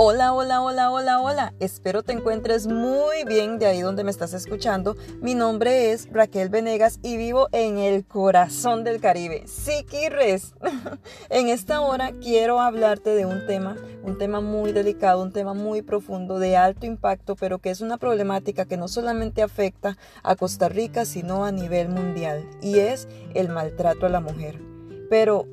Hola, hola, hola, hola, hola. Espero te encuentres muy bien de ahí donde me estás escuchando. Mi nombre es Raquel Venegas y vivo en el corazón del Caribe. Siquirres. en esta hora quiero hablarte de un tema, un tema muy delicado, un tema muy profundo, de alto impacto, pero que es una problemática que no solamente afecta a Costa Rica, sino a nivel mundial, y es el maltrato a la mujer. Pero,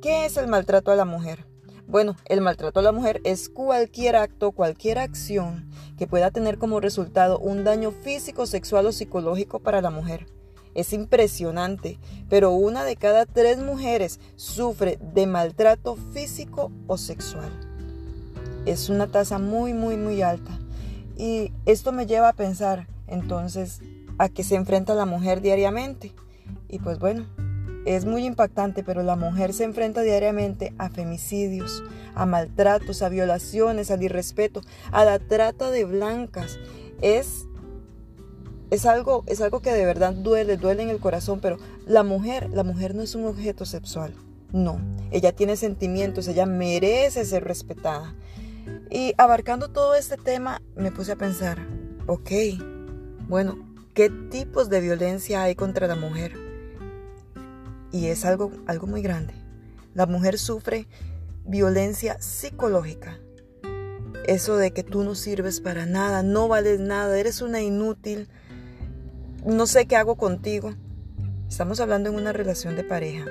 ¿qué es el maltrato a la mujer? Bueno, el maltrato a la mujer es cualquier acto, cualquier acción que pueda tener como resultado un daño físico, sexual o psicológico para la mujer. Es impresionante, pero una de cada tres mujeres sufre de maltrato físico o sexual. Es una tasa muy, muy, muy alta. Y esto me lleva a pensar, entonces, a qué se enfrenta la mujer diariamente. Y pues bueno, es muy impactante, pero la mujer se enfrenta diariamente a femicidios, a maltratos, a violaciones, al irrespeto, a la trata de blancas. Es, es, algo, es algo que de verdad duele, duele en el corazón, pero la mujer, la mujer no es un objeto sexual. No, ella tiene sentimientos, ella merece ser respetada. Y abarcando todo este tema, me puse a pensar, ok, bueno, ¿qué tipos de violencia hay contra la mujer? Y es algo, algo muy grande. La mujer sufre violencia psicológica. Eso de que tú no sirves para nada, no vales nada, eres una inútil, no sé qué hago contigo. Estamos hablando en una relación de pareja.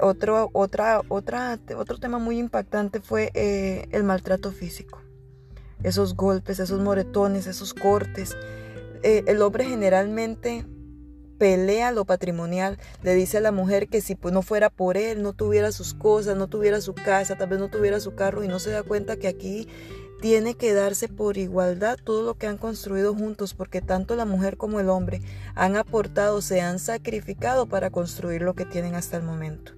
Otro, otra, otra, otro tema muy impactante fue eh, el maltrato físico. Esos golpes, esos moretones, esos cortes. Eh, el hombre generalmente pelea lo patrimonial, le dice a la mujer que si no fuera por él, no tuviera sus cosas, no tuviera su casa, tal vez no tuviera su carro y no se da cuenta que aquí tiene que darse por igualdad todo lo que han construido juntos, porque tanto la mujer como el hombre han aportado, se han sacrificado para construir lo que tienen hasta el momento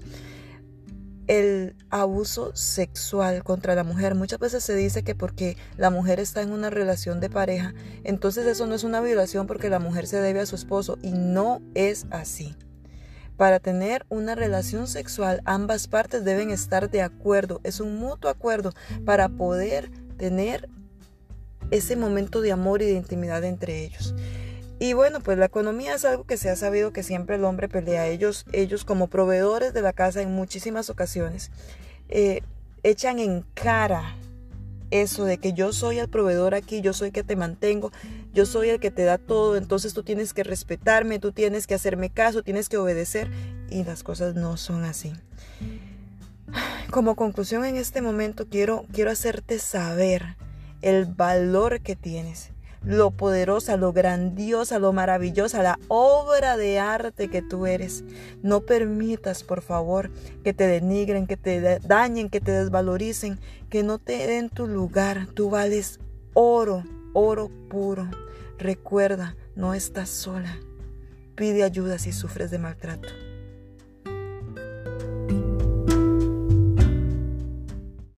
el abuso sexual contra la mujer. Muchas veces se dice que porque la mujer está en una relación de pareja, entonces eso no es una violación porque la mujer se debe a su esposo y no es así. Para tener una relación sexual, ambas partes deben estar de acuerdo. Es un mutuo acuerdo para poder tener ese momento de amor y de intimidad entre ellos. Y bueno, pues la economía es algo que se ha sabido que siempre el hombre pelea. Ellos, ellos como proveedores de la casa en muchísimas ocasiones eh, echan en cara eso de que yo soy el proveedor aquí, yo soy el que te mantengo, yo soy el que te da todo, entonces tú tienes que respetarme, tú tienes que hacerme caso, tienes que obedecer y las cosas no son así. Como conclusión en este momento quiero, quiero hacerte saber el valor que tienes lo poderosa, lo grandiosa, lo maravillosa, la obra de arte que tú eres. No permitas, por favor, que te denigren, que te dañen, que te desvaloricen, que no te den tu lugar. Tú vales oro, oro puro. Recuerda, no estás sola. Pide ayuda si sufres de maltrato.